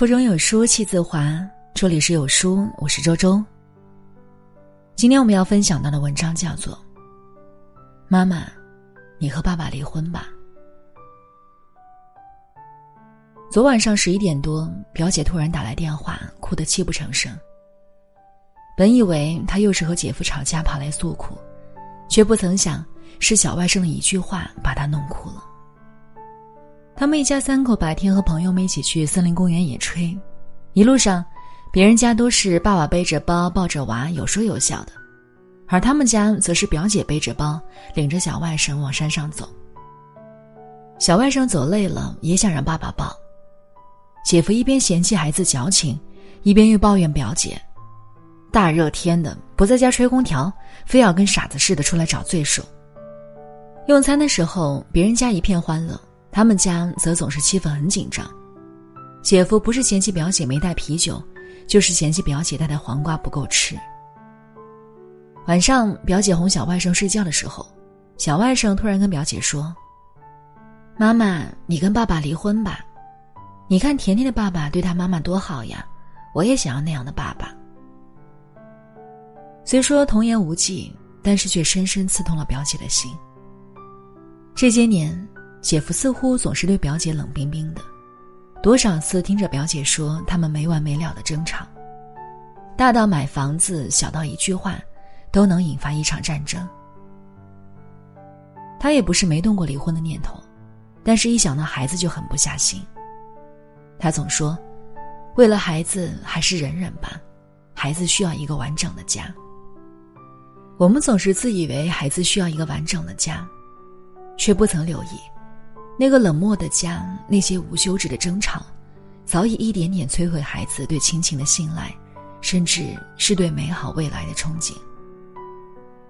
腹中有书气自华，这里是有书，我是周周。今天我们要分享到的文章叫做《妈妈，你和爸爸离婚吧》。昨晚上十一点多，表姐突然打来电话，哭得泣不成声。本以为她又是和姐夫吵架跑来诉苦，却不曾想是小外甥的一句话把她弄哭了。他们一家三口白天和朋友们一起去森林公园野炊，一路上，别人家都是爸爸背着包抱着娃有说有笑的，而他们家则是表姐背着包领着小外甥往山上走。小外甥走累了也想让爸爸抱，姐夫一边嫌弃孩子矫情，一边又抱怨表姐：“大热天的不在家吹空调，非要跟傻子似的出来找罪受。”用餐的时候，别人家一片欢乐。他们家则总是气氛很紧张，姐夫不是嫌弃表姐没带啤酒，就是嫌弃表姐带的黄瓜不够吃。晚上，表姐哄小外甥睡觉的时候，小外甥突然跟表姐说：“妈妈，你跟爸爸离婚吧，你看甜甜的爸爸对他妈妈多好呀，我也想要那样的爸爸。”虽说童言无忌，但是却深深刺痛了表姐的心。这些年。姐夫似乎总是对表姐冷冰冰的，多少次听着表姐说他们没完没了的争吵，大到买房子，小到一句话，都能引发一场战争。他也不是没动过离婚的念头，但是一想到孩子就狠不下心。他总说，为了孩子还是忍忍吧，孩子需要一个完整的家。我们总是自以为孩子需要一个完整的家，却不曾留意。那个冷漠的家，那些无休止的争吵，早已一点点摧毁孩子对亲情的信赖，甚至是对美好未来的憧憬。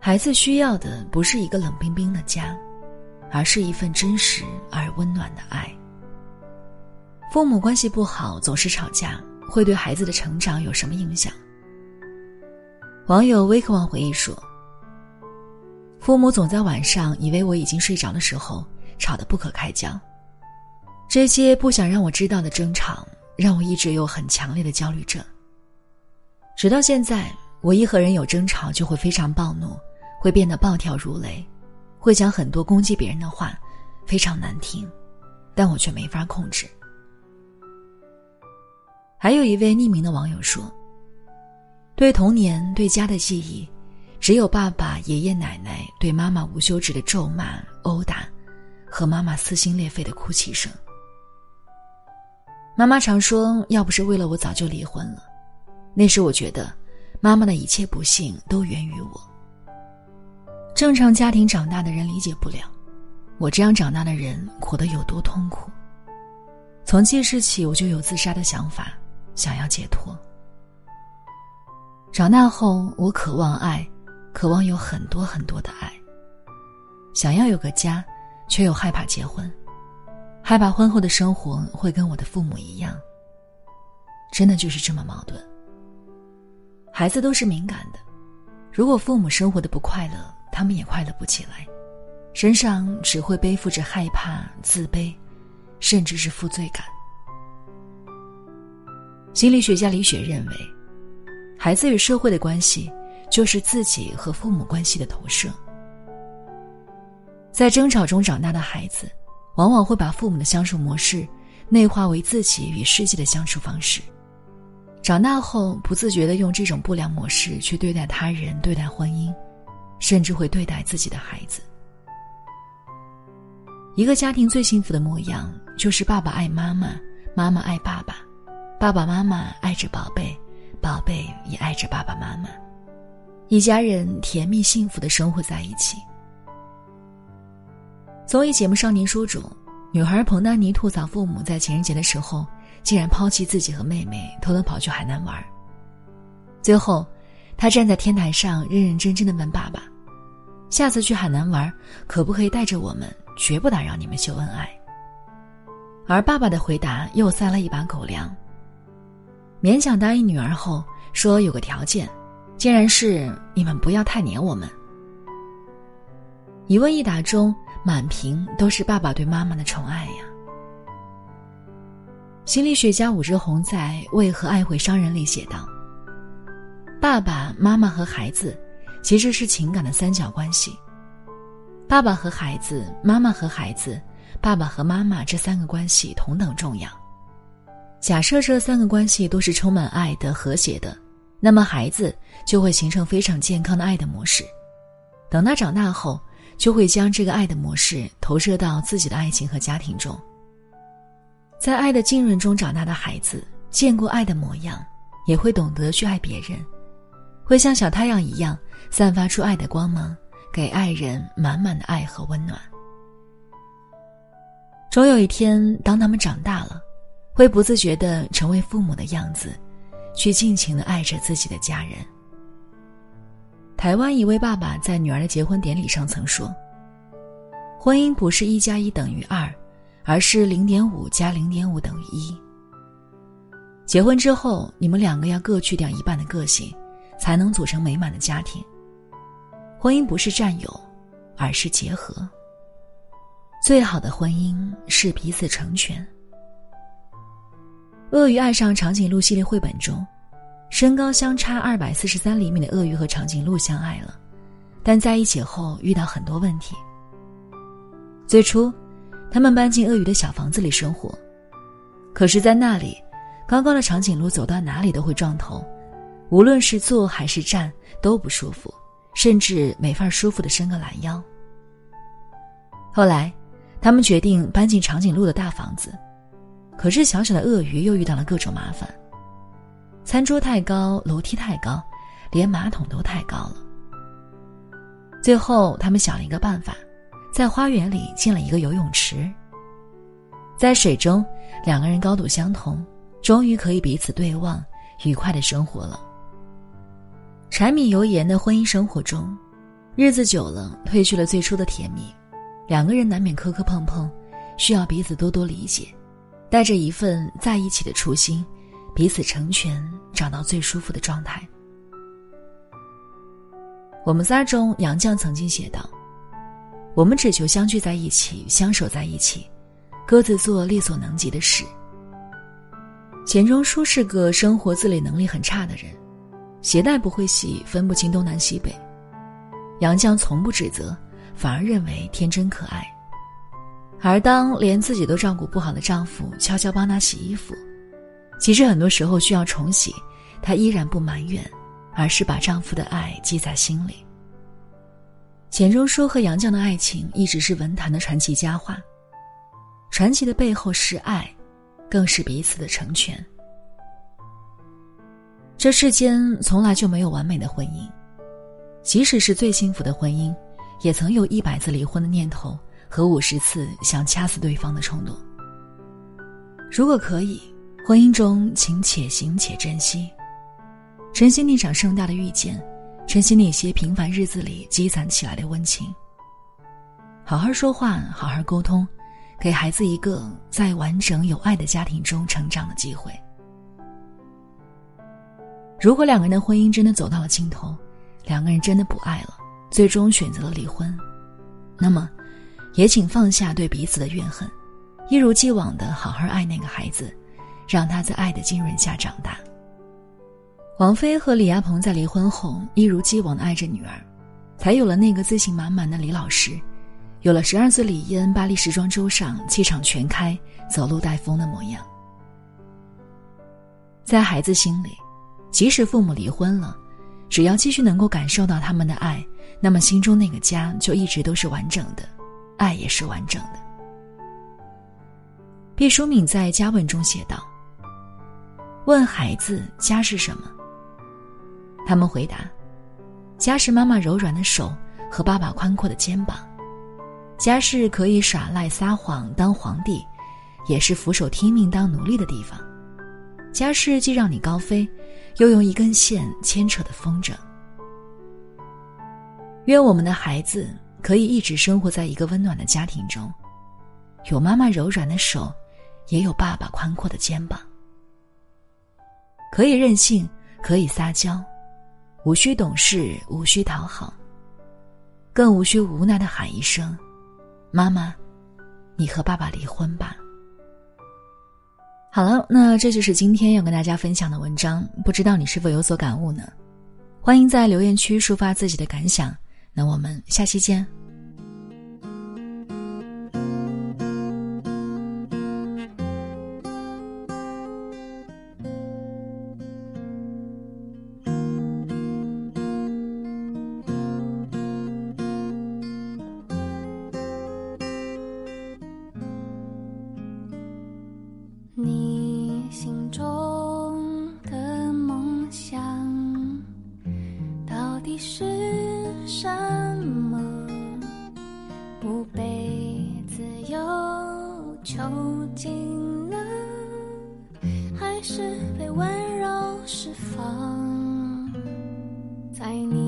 孩子需要的不是一个冷冰冰的家，而是一份真实而温暖的爱。父母关系不好，总是吵架，会对孩子的成长有什么影响？网友微渴望回忆说：“父母总在晚上以为我已经睡着的时候。”吵得不可开交，这些不想让我知道的争吵，让我一直有很强烈的焦虑症。直到现在，我一和人有争吵就会非常暴怒，会变得暴跳如雷，会讲很多攻击别人的话，非常难听，但我却没法控制。还有一位匿名的网友说：“对童年、对家的记忆，只有爸爸、爷爷奶奶对妈妈无休止的咒骂、殴打。”和妈妈撕心裂肺的哭泣声。妈妈常说：“要不是为了我，早就离婚了。”那时我觉得，妈妈的一切不幸都源于我。正常家庭长大的人理解不了，我这样长大的人活得有多痛苦。从记事起，我就有自杀的想法，想要解脱。长大后，我渴望爱，渴望有很多很多的爱，想要有个家。却又害怕结婚，害怕婚后的生活会跟我的父母一样。真的就是这么矛盾。孩子都是敏感的，如果父母生活的不快乐，他们也快乐不起来，身上只会背负着害怕、自卑，甚至是负罪感。心理学家李雪认为，孩子与社会的关系，就是自己和父母关系的投射。在争吵中长大的孩子，往往会把父母的相处模式内化为自己与世界的相处方式。长大后，不自觉的用这种不良模式去对待他人、对待婚姻，甚至会对待自己的孩子。一个家庭最幸福的模样，就是爸爸爱妈妈，妈妈爱爸爸，爸爸妈妈爱着宝贝，宝贝也爱着爸爸妈妈，一家人甜蜜幸福的生活在一起。综艺节目《少年说》中，女孩彭丹妮吐槽父母在情人节的时候竟然抛弃自己和妹妹，偷偷跑去海南玩。最后，她站在天台上，认认真真的问爸爸：“下次去海南玩，可不可以带着我们？绝不打扰你们秀恩爱。”而爸爸的回答又塞了一把狗粮。勉强答应女儿后，说有个条件，竟然是你们不要太黏我们。一问一答中。满屏都是爸爸对妈妈的宠爱呀。心理学家武志红在《为何爱会伤人》里写道：“爸爸妈妈和孩子，其实是情感的三角关系。爸爸和孩子，妈妈和孩子，爸爸和妈妈这三个关系同等重要。假设这三个关系都是充满爱的、和谐的，那么孩子就会形成非常健康的爱的模式。等他长大后，就会将这个爱的模式投射到自己的爱情和家庭中。”在爱的浸润中长大的孩子，见过爱的模样，也会懂得去爱别人，会像小太阳一样散发出爱的光芒，给爱人满满的爱和温暖。终有一天，当他们长大了，会不自觉的成为父母的样子，去尽情的爱着自己的家人。台湾一位爸爸在女儿的结婚典礼上曾说：“婚姻不是一加一等于二。”而是零点五加零点五等于一。结婚之后，你们两个要各去掉一半的个性，才能组成美满的家庭。婚姻不是占有，而是结合。最好的婚姻是彼此成全。鳄鱼爱上长颈鹿系列绘本中，身高相差二百四十三厘米的鳄鱼和长颈鹿相爱了，但在一起后遇到很多问题。最初。他们搬进鳄鱼的小房子里生活，可是，在那里，高高的长颈鹿走到哪里都会撞头，无论是坐还是站都不舒服，甚至没法舒服的伸个懒腰。后来，他们决定搬进长颈鹿的大房子，可是小小的鳄鱼又遇到了各种麻烦：餐桌太高，楼梯太高，连马桶都太高了。最后，他们想了一个办法。在花园里建了一个游泳池。在水中，两个人高度相同，终于可以彼此对望，愉快的生活了。柴米油盐的婚姻生活中，日子久了，褪去了最初的甜蜜，两个人难免磕磕碰碰，需要彼此多多理解，带着一份在一起的初心，彼此成全，找到最舒服的状态。我们仨中，杨绛曾经写道。我们只求相聚在一起，相守在一起，各自做力所能及的事。钱钟书是个生活自理能力很差的人，鞋带不会洗，分不清东南西北。杨绛从不指责，反而认为天真可爱。而当连自己都照顾不好的丈夫悄悄帮她洗衣服，其实很多时候需要重洗，她依然不埋怨，而是把丈夫的爱记在心里。钱钟书和杨绛的爱情一直是文坛的传奇佳话，传奇的背后是爱，更是彼此的成全。这世间从来就没有完美的婚姻，即使是最幸福的婚姻，也曾有一百次离婚的念头和五十次想掐死对方的冲动。如果可以，婚姻中请且行且珍惜，珍惜那场盛大的遇见。珍惜那些平凡日子里积攒起来的温情。好好说话，好好沟通，给孩子一个在完整有爱的家庭中成长的机会。如果两个人的婚姻真的走到了尽头，两个人真的不爱了，最终选择了离婚，那么，也请放下对彼此的怨恨，一如既往的好好爱那个孩子，让他在爱的浸润下长大。王菲和李亚鹏在离婚后一如既往的爱着女儿，才有了那个自信满满的李老师，有了十二岁李嫣巴黎时装周上气场全开、走路带风的模样。在孩子心里，即使父母离婚了，只要继续能够感受到他们的爱，那么心中那个家就一直都是完整的，爱也是完整的。毕淑敏在《家问》中写道：“问孩子家是什么？”他们回答：“家是妈妈柔软的手和爸爸宽阔的肩膀，家是可以耍赖撒谎当皇帝，也是俯首听命当奴隶的地方。家是既让你高飞，又用一根线牵扯的风筝。愿我们的孩子可以一直生活在一个温暖的家庭中，有妈妈柔软的手，也有爸爸宽阔的肩膀，可以任性可以撒娇。无需懂事无需讨好。更无需无奈的喊一声妈妈你和爸爸离婚吧。好了那这就是今天要跟大家分享的文章。不知道你是否有所感悟呢？欢迎在留言区抒发自己的感想。那我们下期见。是被温柔释放，在你。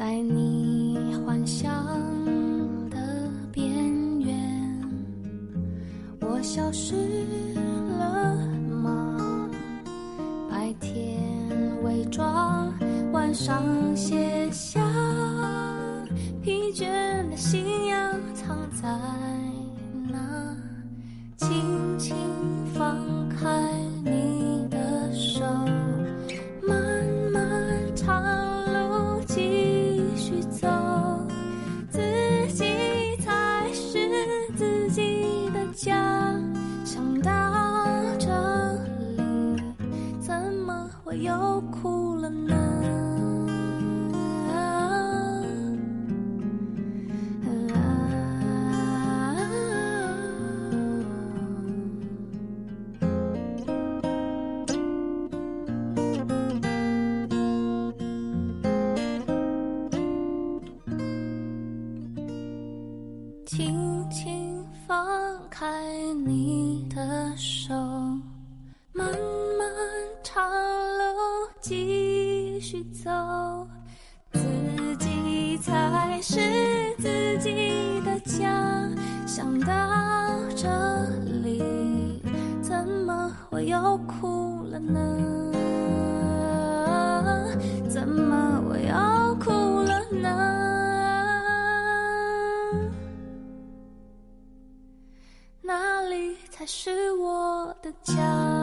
在你幻想的边缘我消失了吗？白天伪装晚上线走自己才是自己的家想到这里怎么我又哭了呢？怎么我又哭了呢？哪里才是我的家？